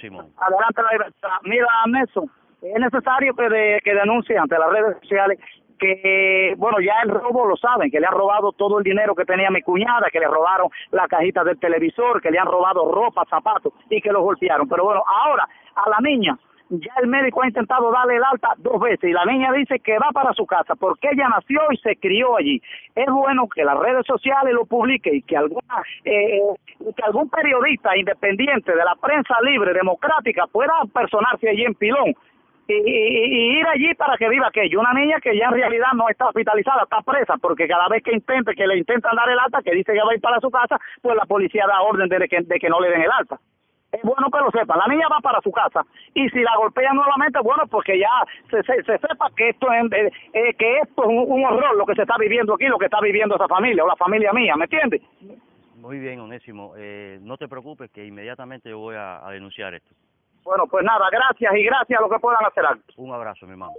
Simón. Adelante. Mira, Nelson, es necesario que, de, que denuncie ante las redes sociales que, bueno, ya el robo lo saben, que le han robado todo el dinero que tenía mi cuñada, que le robaron la cajita del televisor, que le han robado ropa, zapatos y que lo golpearon. Pero bueno, ahora a la niña ya el médico ha intentado darle el alta dos veces y la niña dice que va para su casa porque ella nació y se crió allí. Es bueno que las redes sociales lo publiquen y que alguna eh, que algún periodista independiente de la prensa libre democrática pueda personarse allí en Pilón y, ir allí para que viva aquello. Una niña que ya en realidad no está hospitalizada, está presa, porque cada vez que intente, que le intentan dar el alta, que dice que va a ir para su casa, pues la policía da orden de que no le den el alta. Bueno que lo sepan. La niña va para su casa y si la golpean nuevamente, bueno, porque ya se, se, se sepa que esto es eh, eh, que esto es un, un horror lo que se está viviendo aquí, lo que está viviendo esa familia o la familia mía, ¿me entiendes? Muy bien, Onésimo. Eh, no te preocupes que inmediatamente yo voy a, a denunciar esto. Bueno, pues nada, gracias y gracias a los que puedan hacer. Un abrazo, mi hermano.